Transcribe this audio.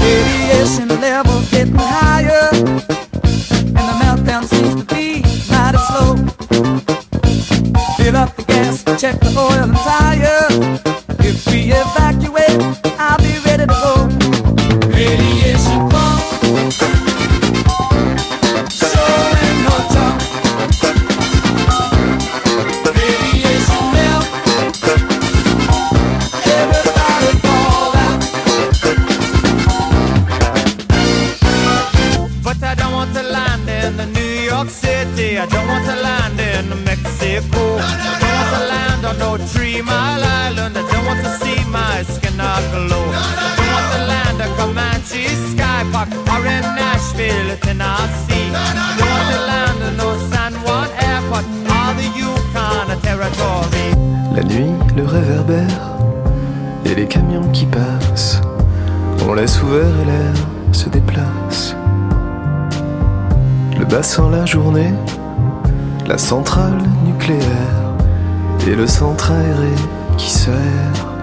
Radiation getting higher, and the meltdown seems to be mighty slow. Fill up the gas, check the oil and tire. La nuit, le réverbère et les camions qui passent. On laisse ouvert et l'air se déplace. Le bassin la journée la centrale nucléaire et le centre aéré qui sert